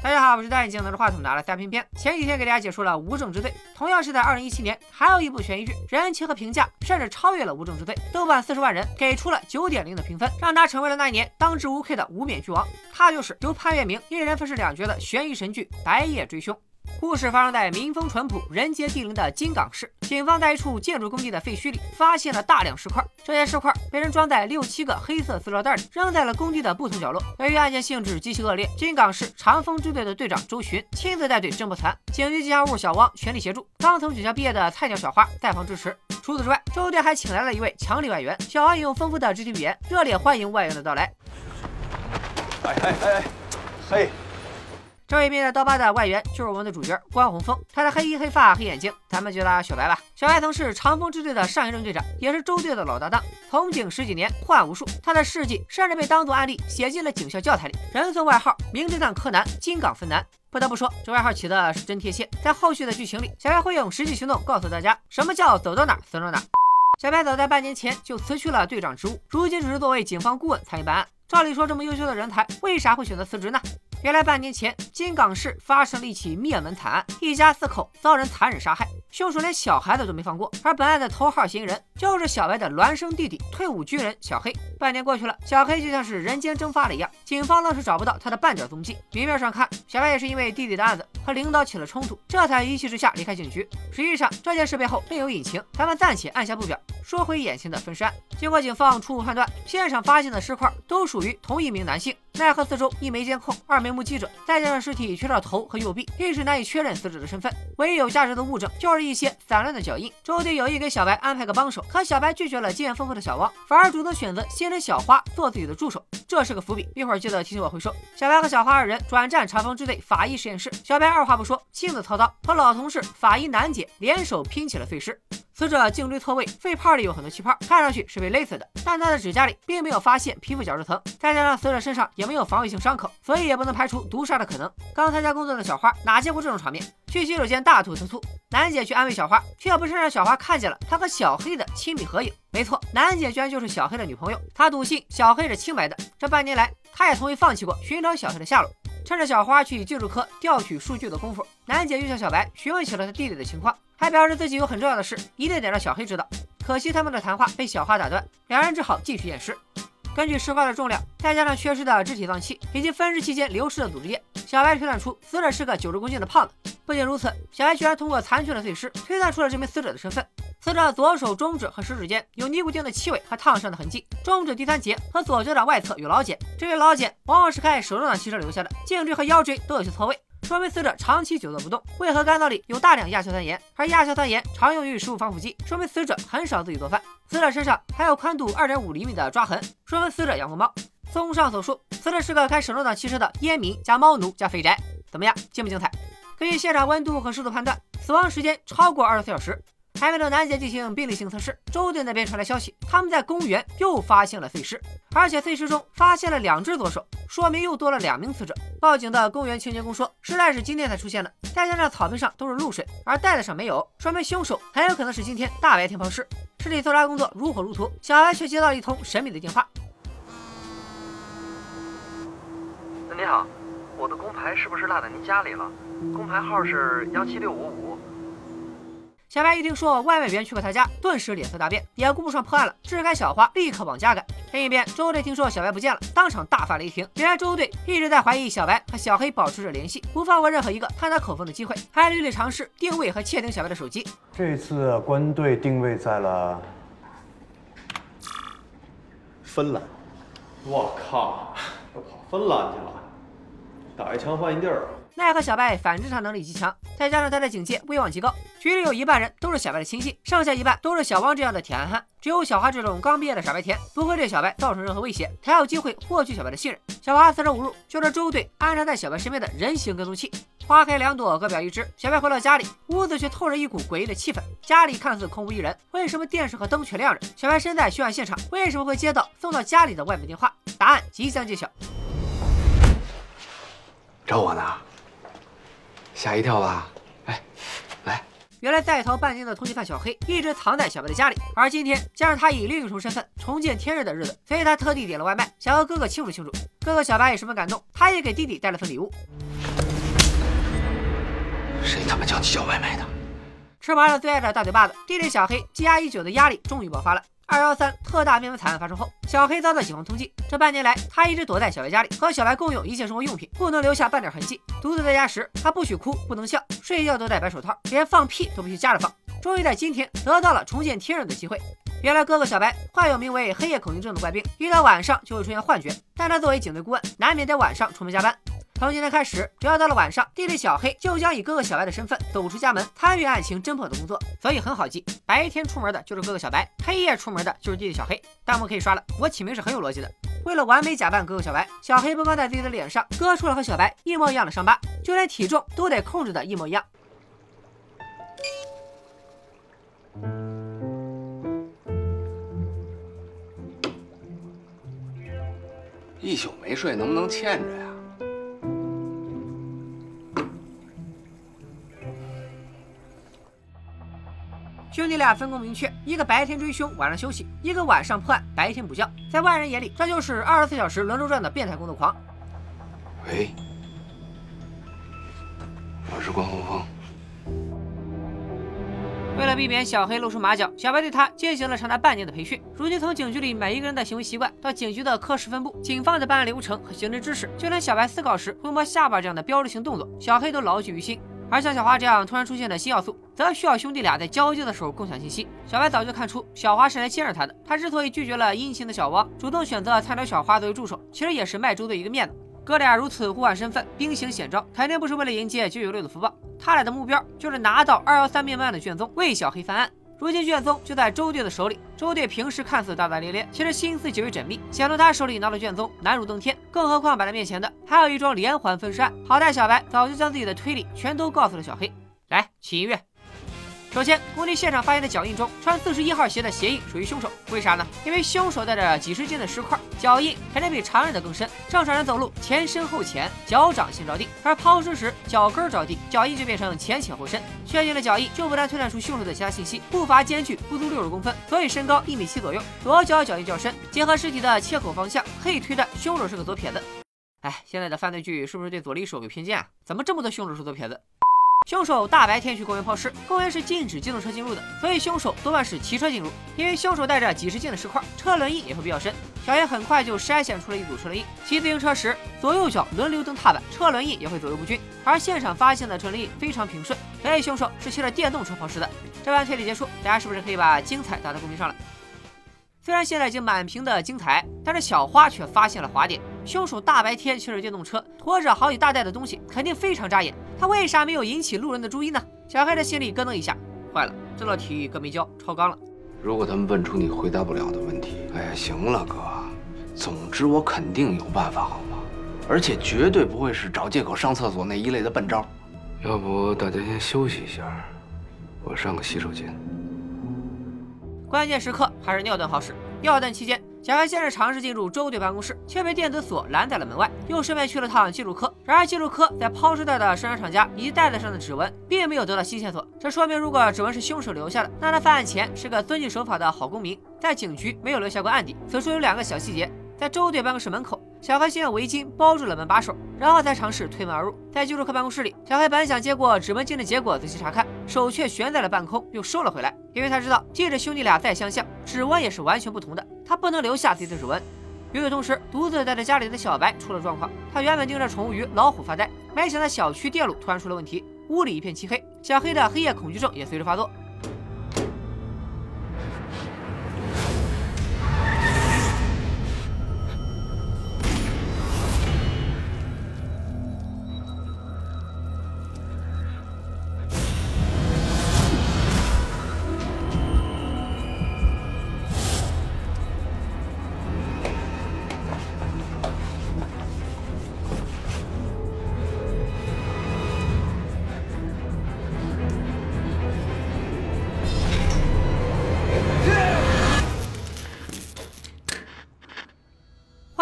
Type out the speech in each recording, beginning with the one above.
大家好，我是戴眼镜拿着话筒拿了三片片。前几天给大家解说了《无证之罪》，同样是在二零一七年，还有一部悬疑剧，人气和评价甚至超越了《无证之罪》，豆瓣四十万人给出了九点零的评分，让他成为了那一年当之无愧的无冕剧王。他就是由潘粤明一人分饰两角的悬疑神剧《白夜追凶》。故事发生在民风淳朴、人杰地灵的金港市。警方在一处建筑工地的废墟里发现了大量石块，这些石块被人装在六七个黑色塑料袋里，扔在了工地的不同角落。由于案件性质极其恶劣，金港市长风支队的队长周巡亲自带队侦破此案，警局吉祥物小汪全力协助，刚从警校毕业的菜鸟小花在旁支持。除此之外，周队还请来了一位强力外援，小汪用丰富的肢体语言热烈欢迎外援的到来。哎哎哎，嘿。这位面带刀疤的外援就是我们的主角关宏峰，他的黑衣黑发黑眼睛，咱们叫他小白吧。小白曾是长风支队的上一任队长，也是周队的老搭档，从警十几年，破案无数，他的事迹甚至被当作案例写进了警校教材里，人送外号“名侦探柯南”、“金港分南”。不得不说，这外号起的是真贴切。在后续的剧情里，小白会用实际行动告诉大家什么叫走到哪算到哪。小白早在半年前就辞去了队长职务，如今只是作为警方顾问参与办案。照理说，这么优秀的人才，为啥会选择辞职呢？原来半年前，金港市发生了一起灭门惨案，一家四口遭人残忍杀害，凶手连小孩子都没放过。而本案的头号嫌疑人就是小白的孪生弟弟，退伍军人小黑。半年过去了，小黑就像是人间蒸发了一样，警方愣是找不到他的半点踪迹。明面上看，小白也是因为弟弟的案子和领导起了冲突，这才一气之下离开警局。实际上，这件事背后另有隐情，咱们暂且按下不表。说回眼前的分尸案，经过警方初步判断，现场发现的尸块都属于同一名男性。奈何四周一没监控，二没目击者，再加上尸体缺少头和右臂，一时难以确认死者的身份。唯一有价值的物证就是一些散乱的脚印。周队有意给小白安排个帮手，可小白拒绝了经验丰富的小王，反而主动选择先人小花做自己的助手，这是个伏笔，一会儿记得提醒我回收。小白和小花二人转战长风支队法医实验室，小白二话不说，亲自操刀，和老同事法医楠姐联手拼起了碎尸。死者颈椎错位，肺泡里有很多气泡，看上去是被勒死的。但他的指甲里并没有发现皮肤角质层，再加上死者身上也没有防卫性伤口，所以也不能排除毒杀的可能。刚参加工作的小花哪见过这种场面？去洗手间大吐特吐，楠姐去安慰小花，却不是让小花看见了她和小黑的亲密合影。没错，楠姐居然就是小黑的女朋友。她笃信小黑是清白的，这半年来，她也从未放弃过寻找小黑的下落。趁着小花去技术科调取数据的功夫，楠姐又向小白询问起了他弟弟的情况。还表示自己有很重要的事，一定得让小黑知道。可惜他们的谈话被小花打断，两人只好继续验尸。根据尸块的重量，再加上缺失的肢体脏器以及分尸期间流失的组织液，小白推断出死者是个九十公斤的胖子。不仅如此，小白居然通过残缺的碎尸推断出了这名死者的身份。死者左手中指和食指间有尼古丁的气味和烫伤的痕迹，中指第三节和左脚掌外侧有老茧，这些老茧往往是开手动挡汽车留下的。颈椎和腰椎都有些错位。说明死者长期久坐不动。为何肝脏里有大量亚硝酸盐？而亚硝酸盐常用于食物防腐剂，说明死者很少自己做饭。死者身上还有宽度二点五厘米的抓痕，说明死者养过猫。综上所述，死者是个开手动挡汽车的烟民加猫奴加肥宅。怎么样，精不精彩？根据现场温度和湿度判断，死亡时间超过二十四小时。还没等楠姐进行病理性测试，周队那边传来消息，他们在公园又发现了碎尸，而且碎尸中发现了两只左手，说明又多了两名死者。报警的公园清洁工说，尸袋是今天才出现的，再加上草坪上都是露水，而袋子上没有，说明凶手很有可能是今天大白天抛尸。尸体搜查工作如火如荼，小白却接到了一通神秘的电话。你好，我的工牌是不是落在您家里了？工牌号是幺七六五五。小白一听说外卖员去过他家，顿时脸色大变，也顾不上破案了，支开小花，立刻往家赶。另一边，周队听说小白不见了，当场大发雷霆。原来周队一直在怀疑小白和小黑保持着联系，不放过任何一个探他口风的机会，还屡屡尝试定位和窃听小白的手机。这次关队定位在了芬兰。我靠，都跑芬兰去了，打一枪换一地儿。奈何小白反侦查能力极强，再加上他的警戒威望极高，局里有一半人都是小白的亲信，剩下一半都是小汪这样的铁憨憨。只有小花这种刚毕业的傻白甜不会对小白造成任何威胁，才有机会获取小白的信任。小花四舍五入就是周队安插在小白身边的人形跟踪器。花开两朵，各表一枝。小白回到家里，屋子却透着一股诡异的气氛。家里看似空无一人，为什么电视和灯却亮着？小白身在凶案现场，为什么会接到送到家里的外卖电话？答案即将揭晓。找我呢？吓一跳吧！哎，来，原来在逃半年的通缉犯小黑一直藏在小白的家里，而今天将是他以另一重身份重见天日的日子，所以他特地点了外卖，想和哥哥庆祝庆祝。哥哥小白也十分感动，他也给弟弟带了份礼物。谁他妈叫你叫外卖的？吃完了最爱的大嘴巴子，弟弟小黑积压已久的压力终于爆发了。二幺三特大灭门惨案发生后，小黑遭到警方通缉。这半年来，他一直躲在小白家里，和小白共用一切生活用品，不能留下半点痕迹。独自在家时，他不许哭，不能笑，睡觉都戴白手套，连放屁都不许夹着放。终于在今天得到了重见天日的机会。原来哥哥小白患有名为黑夜恐惧症的怪病，一到晚上就会出现幻觉。但他作为警队顾问，难免在晚上出门加班。从今天开始，只要到了晚上，弟弟小黑就将以哥哥小白的身份走出家门，参与案情侦破的工作。所以很好记，白天出门的就是哥哥小白，黑夜出门的就是弟弟小黑。弹幕可以刷了，我起名是很有逻辑的。为了完美假扮哥哥小白，小黑不光在自己的脸上割出了和小白一模一样的伤疤，就连体重都得控制的一模一样。一宿没睡，能不能欠着呀？兄弟俩分工明确，一个白天追凶，晚上休息；一个晚上破案，白天补觉。在外人眼里，这就是二十四小时轮流转的变态工作狂。喂，我是关洪峰。为了避免小黑露出马脚，小白对他进行了长达半年的培训。如今，从警局里每一个人的行为习惯，到警局的科室分布、警方的办案流程和刑侦知识，就连小白思考时会摸下巴这样的标志性动作，小黑都牢记于心。而像小花这样突然出现的新要素，则需要兄弟俩在交接的时候共享信息。小白早就看出小花是来监视他的，他之所以拒绝了殷勤的小汪，主动选择菜鸟小花作为助手，其实也是卖猪的一个面子。哥俩如此互换身份，兵行险招，肯定不是为了迎接九九六的福报。他俩的目标就是拿到二幺三命案的卷宗，为小黑翻案。如今卷宗就在周队的手里，周队平时看似大大咧咧，其实心思极为缜密，想从他手里拿到卷宗难如登天。更何况摆在面前的还有一桩连环分尸案。好在小白早就将自己的推理全都告诉了小黑。来，起音乐。首先，工地现场发现的脚印中，穿四十一号鞋的鞋印属于凶手。为啥呢？因为凶手带着几十斤的石块，脚印肯定比常人的更深。正常人走路前深后浅，脚掌先着地，而抛尸时脚跟着地，脚印就变成前浅后深。确定了脚印，就不难推断出凶手的其他信息。步伐间距不足六十公分，所以身高一米七左右。左脚脚印较深，结合尸体的切口方向，可以推断凶手是个左撇子。哎，现在的犯罪剧是不是对左利手有偏见啊？怎么这么多凶手是左撇子？凶手大白天去公园抛尸，公园是禁止机动车进入的，所以凶手多半是骑车进入。因为凶手带着几十斤的石块，车轮印也会比较深。小黑很快就筛选出了一组车轮印。骑自行车时，左右脚轮流蹬踏板，车轮印也会左右不均。而现场发现的车轮印非常平顺，所以凶手是骑着电动车抛尸的。这番推理结束，大家是不是可以把精彩打在公屏上了？虽然现在已经满屏的精彩，但是小花却发现了滑点。凶手大白天骑着电动车，拖着好几大袋的东西，肯定非常扎眼。他为啥没有引起路人的注意呢？小黑的心里咯噔一下，坏了，这道题哥没教，超纲了。如果他们问出你回答不了的问题，哎呀，行了，哥，总之我肯定有办法，好吗？而且绝对不会是找借口上厕所那一类的笨招。要不大家先休息一下，我上个洗手间。关键时刻还是尿遁好使。尿遁期间，小黑先是尝试进入周队办公室，却被电子锁拦在了门外，又顺便去了趟技术科。然而技术科在抛尸袋的生产厂家以及袋子上的指纹，并没有得到新线索。这说明，如果指纹是凶手留下的，那他犯案前是个遵纪守法的好公民，在警局没有留下过案底。此处有两个小细节。在周队办公室门口，小黑先用围巾包住了门把手，然后再尝试推门而入。在技术科办公室里，小黑本想接过指纹镜的结果仔细查看，手却悬在了半空，又收了回来，因为他知道，即使兄弟俩再相像，指纹也是完全不同的，他不能留下自己的指纹。与此同时，独自待在家里的小白出了状况，他原本盯着宠物鱼老虎发呆，没想到小区电路突然出了问题，屋里一片漆黑，小黑的黑夜恐惧症也随之发作。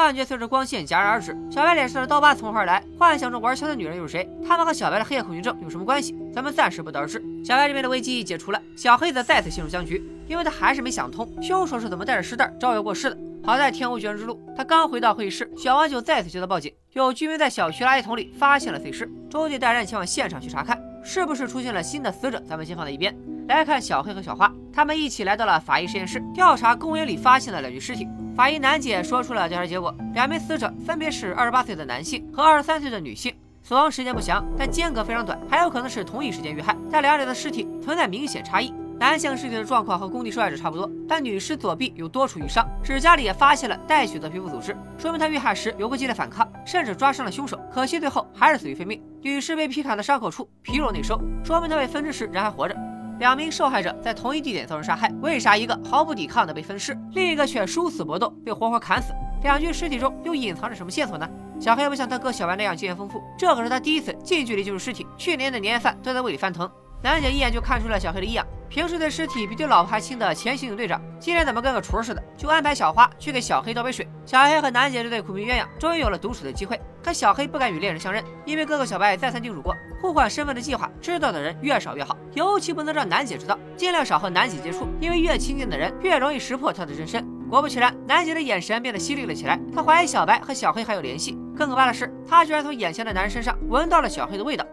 幻觉随着光线戛然而止，小白脸上的刀疤从何而来？幻想中玩枪的女人又是谁？他们和小白的黑夜恐惧症有什么关系？咱们暂时不得而知。小白这边的危机解除了，小黑则再次陷入僵局，因为他还是没想通凶手是怎么带着尸袋招摇过市的。好在天无绝人之路，他刚回到会议室，小王就再次接到报警，有居民在小区垃圾桶里发现了碎尸。周队带人前往现场去查看，是不是出现了新的死者，咱们先放在一边。来看小黑和小花，他们一起来到了法医实验室，调查公园里发现的两具尸体。法医楠姐说出了调查结果：两名死者分别是二十八岁的男性和二十三岁的女性，死亡时间不详，但间隔非常短，还有可能是同一时间遇害。但两者的尸体存在明显差异。男性尸体的状况和工地受害者差不多，但女尸左臂有多处瘀伤，指甲里也发现了带血的皮肤组织，说明她遇害时有过激烈反抗，甚至抓伤了凶手。可惜最后还是死于非命。女尸被劈砍的伤口处皮肉内收，说明她被分尸时人还活着。两名受害者在同一地点遭人杀害，为啥一个毫不抵抗的被分尸，另一个却殊死搏斗被活活砍死？两具尸体中又隐藏着什么线索呢？小黑不像他哥小白那样经验丰富，这可是他第一次近距离接触尸体，去年的年夜饭都在胃里翻腾。楠姐一眼就看出了小黑的异样。平时对尸体比对老婆还亲的前刑警队长，今天怎么跟个厨似的？就安排小花去给小黑倒杯水。小黑和楠姐这对苦命鸳鸯终于有了独处的机会。可小黑不敢与恋人相认，因为哥哥小白再三叮嘱过，互换身份的计划知道的人越少越好，尤其不能让楠姐知道，尽量少和楠姐接触，因为越亲近的人越容易识破她的真身。果不其然，楠姐的眼神变得犀利了起来，她怀疑小白和小黑还有联系。更可怕的是，她居然从眼前的男人身上闻到了小黑的味道。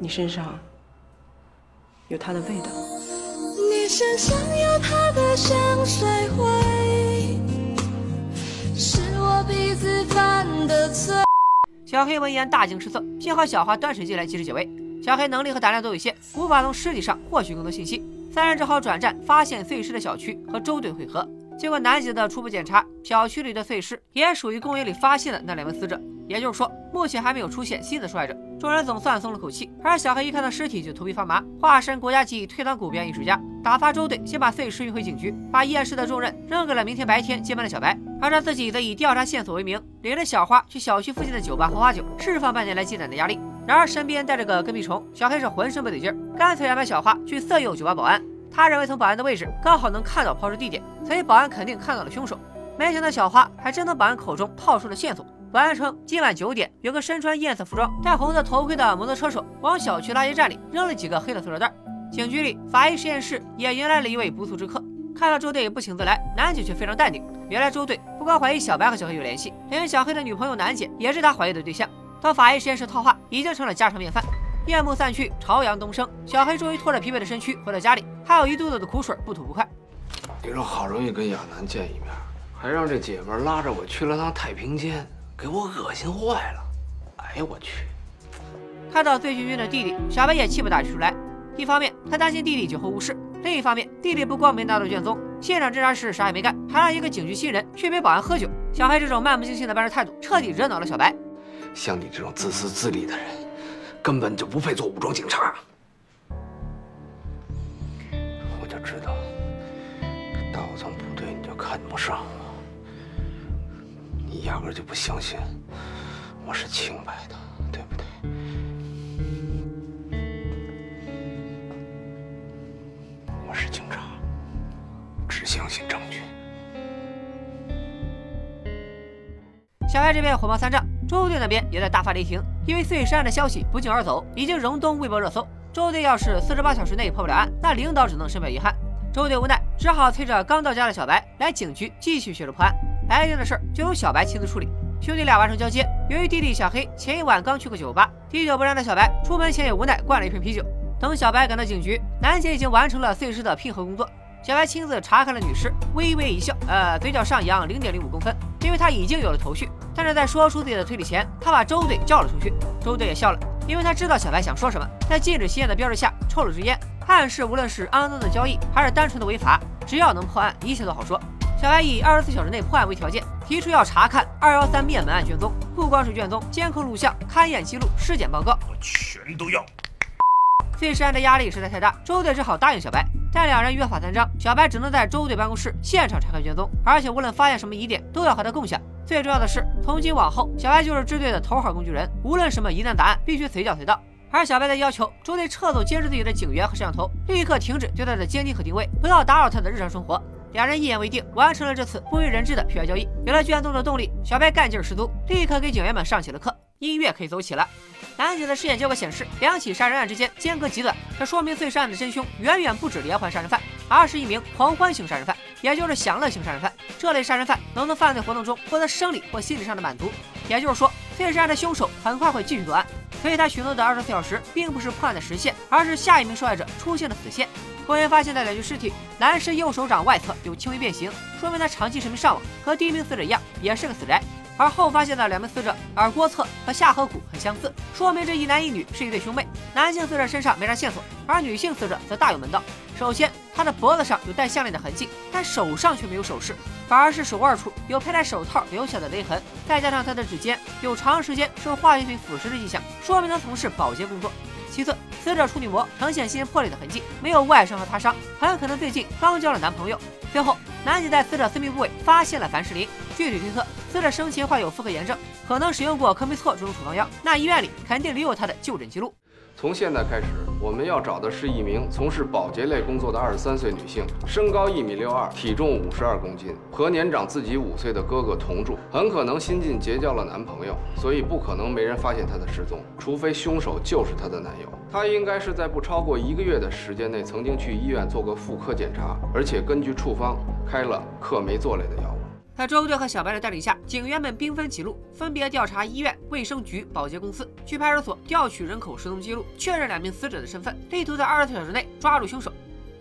你身上有它的味道。你身上有他的香水味，是我鼻子犯的罪。小黑闻言大惊失色，幸好小花端水进来及时解围。小黑能力和胆量都有限，无法从尸体上获取更多信息，三人只好转战发现碎尸的小区和周队会合。经过南姐的初步检查，小区里的碎尸也属于公园里发现的那两名死者，也就是说，目前还没有出现新的受害者。众人总算松了口气，而小黑一看到尸体就头皮发麻，化身国家级退堂鼓表演艺术家，打发周队先把碎尸运回警局，把验尸的重任扔给了明天白天接班的小白，而他自己则以调查线索为名，领着小花去小区附近的酒吧喝花酒，释放半年来积攒的压力。然而身边带着个跟屁虫，小黑是浑身不得劲，干脆安排小花去色诱酒吧保安。他认为从保安的位置刚好能看到抛尸地点，所以保安肯定看到了凶手。没想到小花还真从保安口中套出了线索。保安称，今晚九点，有个身穿艳色服装、戴红色头盔的摩托车手往小区垃圾站里扔了几个黑的塑料袋。警局里，法医实验室也迎来了一位不速之客。看到周队不请自来，南姐却非常淡定。原来周队不光怀疑小白和小黑有联系，连小黑的女朋友南姐也是他怀疑的对象。到法医实验室套话已经成了家常便饭。夜幕散去，朝阳东升，小黑终于拖着疲惫的身躯回到家里，还有一肚子的苦水不吐不快。你说好容易跟亚楠见一面，还让这姐们拉着我去了趟太平间，给我恶心坏了。哎呦我去！看到醉醺醺的弟弟，小白也气不打一处来。一方面他担心弟弟酒后误事，另一方面弟弟不光没拿到卷宗，现场侦查时啥也没干，还让一个警局新人去陪保安喝酒。小黑这种漫不经心的办事态度，彻底惹恼了小白。像你这种自私自利的人。根本就不配做武装警察，我就知道，这稻草部队你就看不上我，你压根就不相信我是清白的，对不对？我是警察，只相信证据。小白这边火冒三丈。周队那边也在大发雷霆，因为碎尸案的消息不胫而走，已经荣登微博热搜。周队要是四十八小时内破不了案，那领导只能深表遗憾。周队无奈，只好催着刚到家的小白来警局继续协助破案。白天的事儿就由小白亲自处理。兄弟俩完成交接，由于弟弟小黑前一晚刚去过酒吧，滴酒不沾的小白出门前也无奈灌了一瓶啤酒。等小白赶到警局，楠姐已经完成了碎尸的拼合工作。小白亲自查看了女尸，微微一笑，呃，嘴角上扬零点零五公分，因为他已经有了头绪。但是在说出自己的推理前，他把周队叫了出去。周队也笑了，因为他知道小白想说什么。在禁止吸烟的标志下，抽了支烟，暗示无论是肮脏的交易，还是单纯的违法，只要能破案，一切都好说。小白以二十四小时内破案为条件，提出要查看二幺三灭门案卷宗，不光是卷宗、监控录像、勘验记录、尸检报告，我全都要。碎尸案的压力实在太大，周队只好答应小白。但两人约法三章，小白只能在周队办公室现场查看卷宗，而且无论发现什么疑点，都要和他共享。最重要的是，从今往后，小白就是支队的头号工具人，无论什么疑难杂案，必须随叫随到。而小白的要求周队撤走监视自己的警员和摄像头，立刻停止对他的监听和定位，不要打扰他的日常生活。两人一言为定，完成了这次不为人知的 P R 交易。有了卷宗的动力，小白干劲十足，立刻给警员们上起了课。音乐可以走起了。男警的尸检结果显示，两起杀人案之间间隔极短，这说明碎尸案的真凶远远不止连环杀人犯，而是一名狂欢型杀人犯，也就是享乐型杀人犯。这类杀人犯能从犯罪活动中获得生理或心理上的满足，也就是说，碎尸案的凶手很快会继续作案。所以他许诺的二十四小时并不是破案的时限，而是下一名受害者出现的死线。公园发现的两具尸体，男尸右手掌外侧有轻微变形，说明他长期沉迷上网，和第一名死者一样，也是个死宅。而后发现的两名死者耳郭侧和下颌骨很相似，说明这一男一女是一对兄妹。男性死者身上没啥线索，而女性死者则大有门道。首先，他的脖子上有戴项链的痕迹，但手上却没有首饰，反而是手腕处有佩戴手套留下的勒痕，再加上他的指尖有长时间受化学品腐蚀的迹象，说明他从事保洁工作。其次，死者处女膜呈现些破裂的痕迹，没有外伤和擦伤，很可能最近刚交了男朋友。最后，男警在死者私密部位发现了凡士林，具体推测，死者生前患有妇科炎症，可能使用过科美唑这种处方药，那医院里肯定留有他的就诊记录。从现在开始，我们要找的是一名从事保洁类工作的二十三岁女性，身高一米六二，体重五十二公斤，和年长自己五岁的哥哥同住，很可能新近结交了男朋友，所以不可能没人发现她的失踪，除非凶手就是她的男友。她应该是在不超过一个月的时间内曾经去医院做过妇科检查，而且根据处方开了克霉唑类的药。在周队和小白的带领下，警员们兵分几路，分别调查医院、卫生局、保洁公司，去派出所调取人口失踪记录，确认两名死者的身份，力图在二十四小时内抓住凶手。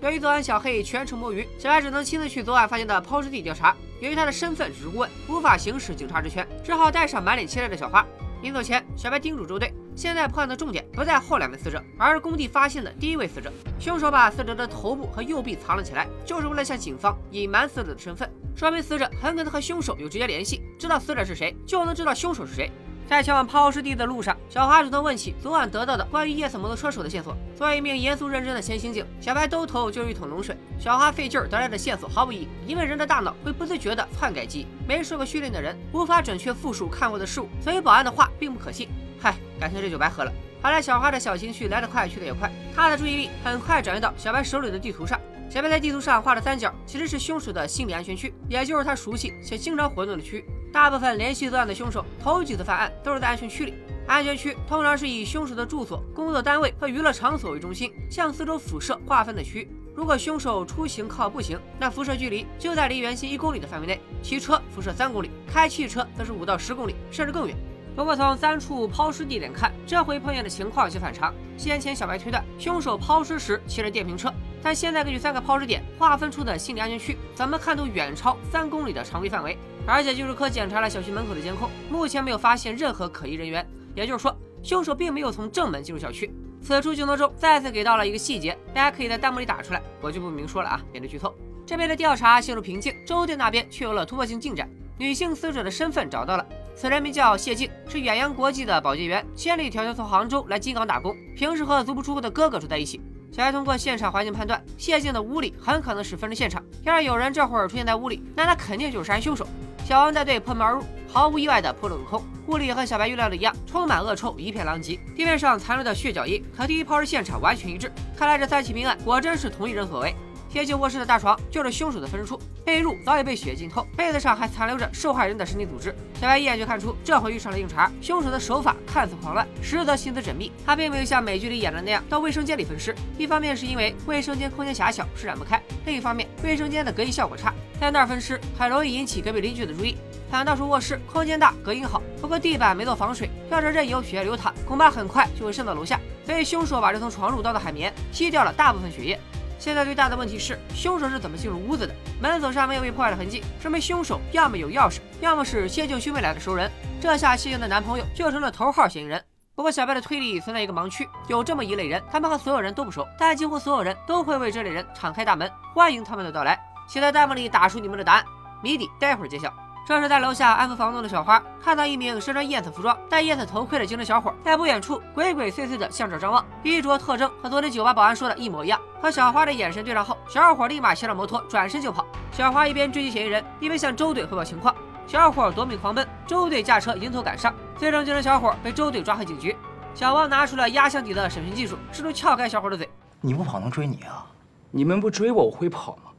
由于昨晚小黑全程摸鱼，小白只能亲自去昨晚发现的抛尸地调查。由于他的身份只是顾问，无法行使警察职权，只好带上满脸期待的小花。临走前，小白叮嘱周队，现在破案的重点不在后两名死者，而是工地发现的第一位死者。凶手把死者的头部和右臂藏了起来，就是为了向警方隐瞒死者的身份。说明死者很可能和凶手有直接联系，知道死者是谁，就能知道凶手是谁。在前往抛尸地的路上，小花主动问起昨晚得到的关于夜色摩托车手的线索。作为一名严肃认真的前刑警，小白兜头就是一桶冷水。小花费劲得来的线索毫无意义，因为人的大脑会不自觉地篡改记忆，没受过训练的人无法准确复述看过的事物，所以保安的话并不可信。嗨，感情这酒白喝了。好在小花的小情绪来得快去得也快，他的注意力很快转移到小白手里的地图上。小白在地图上画的三角其实是凶手的心理安全区，也就是他熟悉且经常活动的区域。大部分连续作案的凶手头几次犯案都是在安全区里。安全区通常是以凶手的住所、工作单位和娱乐场所为中心，向四周辐射划分的区。如果凶手出行靠步行，那辐射距离就在离原先一公里的范围内；骑车辐射三公里，开汽车则是五到十公里，甚至更远。不过从三处抛尸地点看，这回碰见的情况有些反常。先前小白推断凶手抛尸时骑着电瓶车，但现在根据三个抛尸点划分出的心理安全区，怎么看都远超三公里的常规范围。而且技术科检查了小区门口的监控，目前没有发现任何可疑人员，也就是说，凶手并没有从正门进入小区。此处镜头中再次给到了一个细节，大家可以在弹幕里打出来，我就不明说了啊，免得剧透。这边的调查陷入瓶颈，周队那边却有了突破性进展，女性死者的身份找到了。此人名叫谢静，是远洋国际的保洁员，千里迢迢从杭州来金港打工，平时和足不出户的哥哥住在一起。小白通过现场环境判断，谢静的屋里很可能是分尸现场。要是有人这会儿出现在屋里，那他肯定就是杀人凶手。小王带队破门而入，毫无意外的扑了个空。屋里和小白预料的一样，充满恶臭，一片狼藉，地面上残留的血脚印和第一抛尸现场完全一致。看来这三起命案果真是同一人所为。接近卧室的大床就是凶手的分尸处，被褥早已被血浸透，被子上还残留着受害人的身体组织。小白一眼就看出，这回遇上了硬茬。凶手的手法看似狂乱，实则心思缜密。他并没有像美剧里演的那样到卫生间里分尸，一方面是因为卫生间空间狭小，施展不开；另一方面，卫生间的隔音效果差，在那儿分尸很容易引起隔壁邻居的注意。反倒是卧室空间大，隔音好，不过地板没做防水，要是任由血液流淌，恐怕很快就会渗到楼下。所以凶手把这层床褥当做海绵，吸掉了大部分血液。现在最大的问题是，凶手是怎么进入屋子的？门锁上没有被破坏的痕迹，说明凶手要么有钥匙，要么是谢静兄妹俩的熟人。这下谢静的男朋友就成了头号嫌疑人。不过小白的推理存在一个盲区，有这么一类人，他们和所有人都不熟，但几乎所有人都会为这类人敞开大门，欢迎他们的到来。请在弹幕里打出你们的答案，谜底待会儿揭晓。这是在楼下安抚房东的小花，看到一名身穿燕子服装、戴燕子头盔的精神小伙，在不远处鬼鬼祟祟的向这张望，衣着特征和昨天酒吧保安说的一模一样。和小花的眼神对上后，小伙立马骑上摩托转身就跑。小花一边追击嫌疑人，一边向周队汇报情况。小伙夺命狂奔，周队驾车迎头赶上，最终精神小伙被周队抓回警局。小王拿出了压箱底的审讯技术，试图撬开小伙的嘴。你不跑能追你啊？你们不追我，我会跑吗？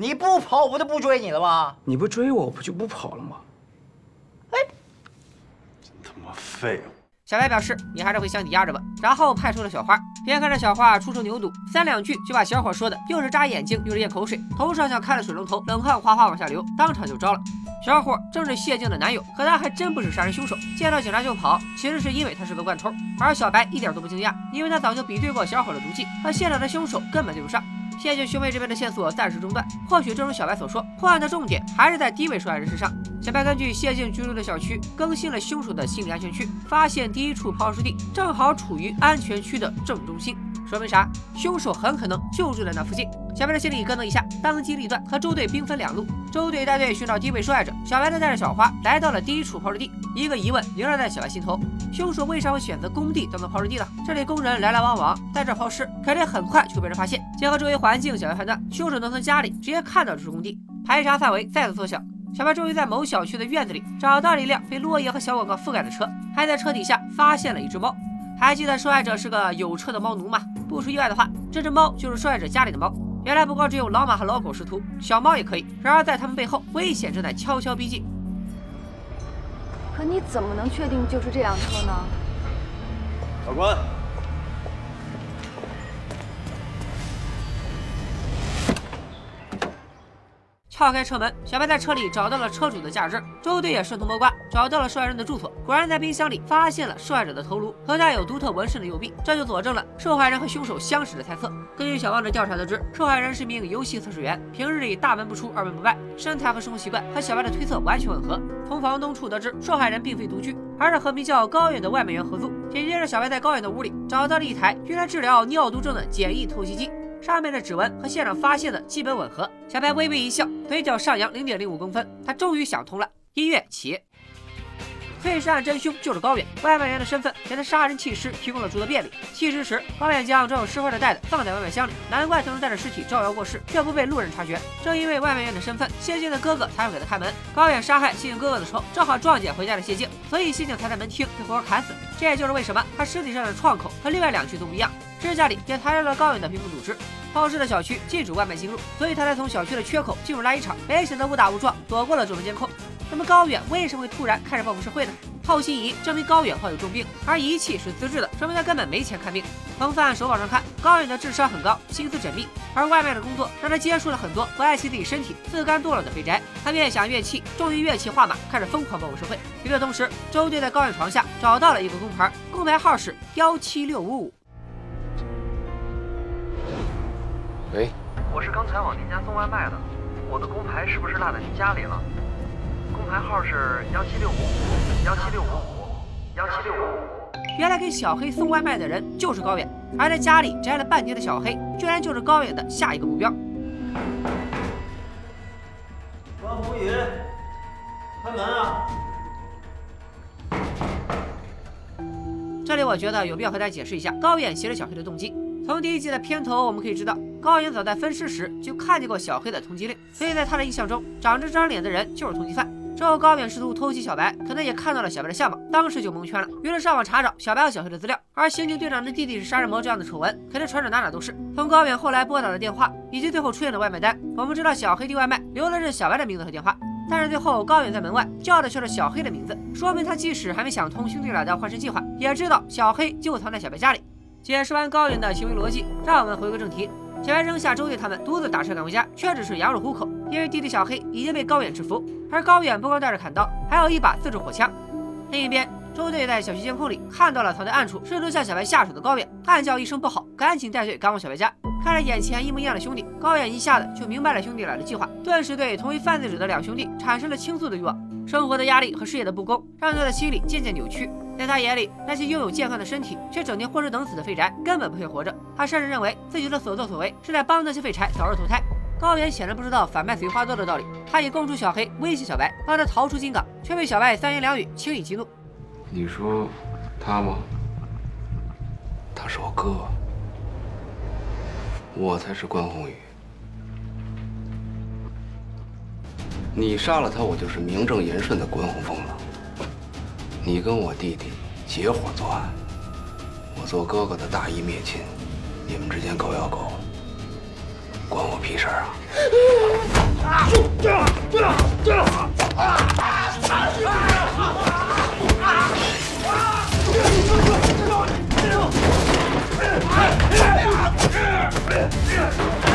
你不跑，我不就不追你了吗？你不追我，我不就不跑了吗？哎真他妈废物！小白表示：“你还是回箱底压着吧。”然后派出了小花，眼看着小花初生牛犊，三两句就把小伙说的又是扎眼睛又是咽口水，头上像开了水龙头，冷汗哗哗往下流，当场就招了。小伙正是谢静的男友，可他还真不是杀人凶手。见到警察就跑，其实是因为他是个惯偷。而小白一点都不惊讶，因为他早就比对过小伙的足迹，和现场的凶手根本对不上。谢静兄妹这边的线索暂时中断，或许正如小白所说，破案的重点还是在第一位受害人身上。小白根据谢静居住的小区更新了凶手的心理安全区，发现第一处抛尸地正好处于安全区的正中心。说明啥？凶手很可能就住在那附近。小白的心里咯噔一下，当机立断和周队兵分两路。周队带队寻找第一位受害者，小白呢带着小花来到了第一处抛尸地。一个疑问萦绕在小白心头：凶手为啥会选择工地当做抛尸地呢？这里工人来来往往，在这抛尸，肯定很快就会被人发现。结合周围环境，小白判断凶手能从家里直接看到这处工地。排查范围再次缩小，小白终于在某小区的院子里找到了一辆被落叶和小广告覆盖的车，还在车底下发现了一只猫。还记得受害者是个有车的猫奴吗？不出意外的话，这只猫就是受害者家里的猫。原来不光只有老马和老狗识途，小猫也可以。然而在他们背后，危险正在悄悄逼近。可你怎么能确定就是这辆车呢？法官。撬开车门，小白在车里找到了车主的驾驶证。周队也顺藤摸瓜，找到了受害人的住所，果然在冰箱里发现了受害者的头颅和带有独特纹身的右臂，这就佐证了受害人和凶手相识的猜测。根据小王的调查得知，受害人是一名游戏测试员，平日里大门不出二门不迈，身材和生活习惯和小白的推测完全吻合。从房东处得知，受害人并非独居，而是和名叫高远的外卖员合租。紧接着，小白在高远的屋里找到了一台用来治疗尿毒症的简易透析机。上面的指纹和现场发现的基本吻合。小白微微一笑，嘴角上扬零点零五公分。他终于想通了。音乐起。废尸案真凶就是高远，外卖员的身份给他杀人弃尸提供了诸多便利。弃尸时，高远将装有尸块的袋子放在外卖箱里，难怪他能带着尸体招摇过市，却不被路人察觉。正因为外卖员的身份，谢静的哥哥才会给他开门。高远杀害谢静哥哥的时候，正好撞见回家的谢静，所以谢静才在门厅被活活砍死。这也就是为什么他尸体上的创口和另外两具都不一样。指甲里也残留了高远的皮肤组织。抛尸的小区禁止外卖进入，所以他才从小区的缺口进入垃圾场，没想到误打误撞躲过了这份监控。那么高远为什么会突然开始报复社会呢？透心仪证明高远患有重病，而仪器是自制的，说明他根本没钱看病。从犯案手法上看，高远的智商很高，心思缜密，而外卖的工作让他接触了很多不爱惜自己身体、自甘堕落的肥宅。他越想越气，终于越气化马，开始疯狂报复社会。与此同时，周队在高远床下找到了一个工牌，工牌号是幺七六五五。喂，我是刚才往您家送外卖的，我的工牌是不是落在您家里了？工牌号是幺七六五五幺七六五五幺七六五五。原来给小黑送外卖的人就是高远，而在家里宅了半天的小黑，居然就是高远的下一个目标。关宏宇，开门啊！这里我觉得有必要和大家解释一下高远挟持小黑的动机。从第一季的片头我们可以知道。高远早在分尸时就看见过小黑的通缉令，所以在他的印象中，长着这张脸的人就是通缉犯。之后高远试图偷袭小白，可能也看到了小白的相貌，当时就蒙圈了，于是上网查找小白和小黑的资料。而刑警队长的弟弟是杀人魔这样的丑闻，肯定传着哪哪都是。从高远后来拨打的电话以及最后出现的外卖单，我们知道小黑订外卖留的是小白的名字和电话，但是最后高远在门外叫的却是小黑的名字，说明他即使还没想通兄弟俩的换身计划，也知道小黑就藏在小白家里。解释完高远的行为逻辑，让我们回归正题。小白扔下周队他们，独自打车赶回家，却只是羊入虎口，因为弟弟小黑已经被高远制服，而高远不光带着砍刀，还有一把自制火枪。另一边，周队在小区监控里看到了藏在暗处，试图向小白下手的高远，暗叫一声不好，赶紧带队赶往小白家。看着眼前一模一样的兄弟，高远一下子就明白了兄弟俩的计划，顿时对同为犯罪者的两兄弟产生了倾诉的欲望。生活的压力和事业的不公，让他的心理渐渐扭曲。在他眼里，那些拥有健康的身体却整天混吃等死的废柴根本不配活着。他甚至认为自己的所作所为是在帮那些废柴早日投胎。高远显然不知道反派随花多的道理，他以供出小黑威胁小白，帮他逃出金港，却被小白三言两语轻易激怒。你说他吗？他是我哥，我才是关宏宇。你杀了他，我就是名正言顺的关宏峰了。你跟我弟弟结伙作案，我做哥哥的大义灭亲，你们之间狗咬狗，关我屁事啊！Ah!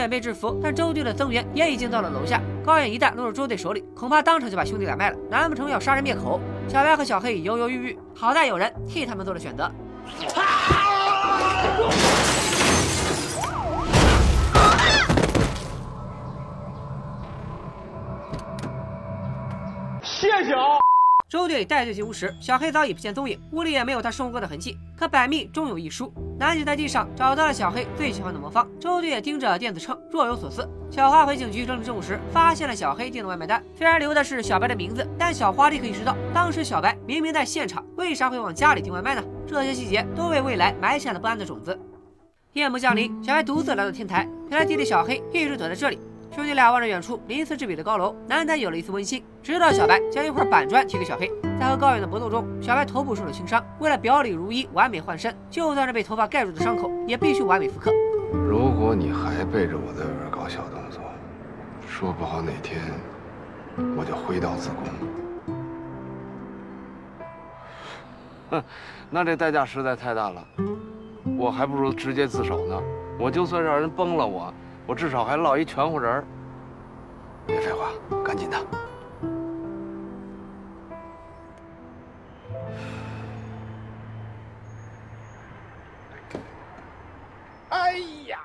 远被制服，但周队的增援也已经到了楼下。高远一旦落入周队手里，恐怕当场就把兄弟俩卖了，难不成要杀人灭口？小白和小黑犹犹豫豫，好在有人替他们做了选择。谢谢啊！周队带队进屋时，小黑早已不见踪影，屋里也没有他生过的痕迹。可百密终有一疏，男警在地上找到了小黑最喜欢的魔方。周队也盯着电子秤，若有所思。小花回警局整理证物时，发现了小黑订的外卖单，虽然留的是小白的名字，但小花立刻意识到，当时小白明明在现场，为啥会往家里订外卖呢？这些细节都为未来埋下了不安的种子。夜幕降临，小白独自来到天台，原来弟弟小黑一直躲在这里。兄弟俩望着远处鳞次栉比的高楼，难得有了一丝温馨。直到小白将一块板砖提给小黑，在和高远的搏斗中，小白头部受了轻伤。为了表里如一、完美换身，就算是被头发盖住的伤口，也必须完美复刻。如果你还背着我在这儿搞小动作，说不好哪天我就挥刀自宫。哼，那这代价实在太大了，我还不如直接自首呢。我就算让人崩了我。我至少还落一全乎人儿。别废话，赶紧的。哎呀！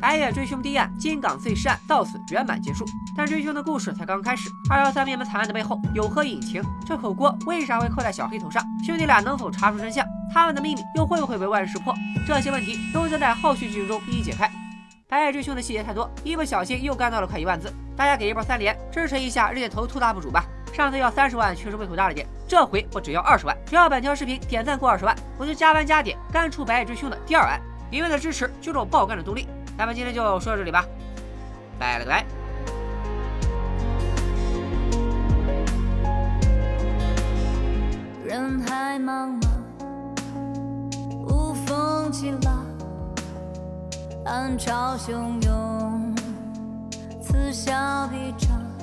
白夜追凶第一案金港碎尸案到此圆满结束。但追凶的故事才刚开始。二幺三灭门惨案的背后有何隐情？这口锅为啥会扣在小黑头上？兄弟俩能否查出真相？他们的秘密又会不会被外人识破？这些问题都将在后续剧情中一一解开。白夜追凶的细节太多，一不小心又干到了快一万字。大家给一波三连，支持一下日线头兔大 UP 主吧。上次要三十万确实胃口大了点，这回我只要二十万。只要本条视频点赞过二十万，我就加班加点干出白夜追凶的第二案。你们的支持就是我爆肝的动力。咱们今天就说到这里吧，拜了个拜。人海茫茫，无风起浪。暗潮汹涌，此消彼长。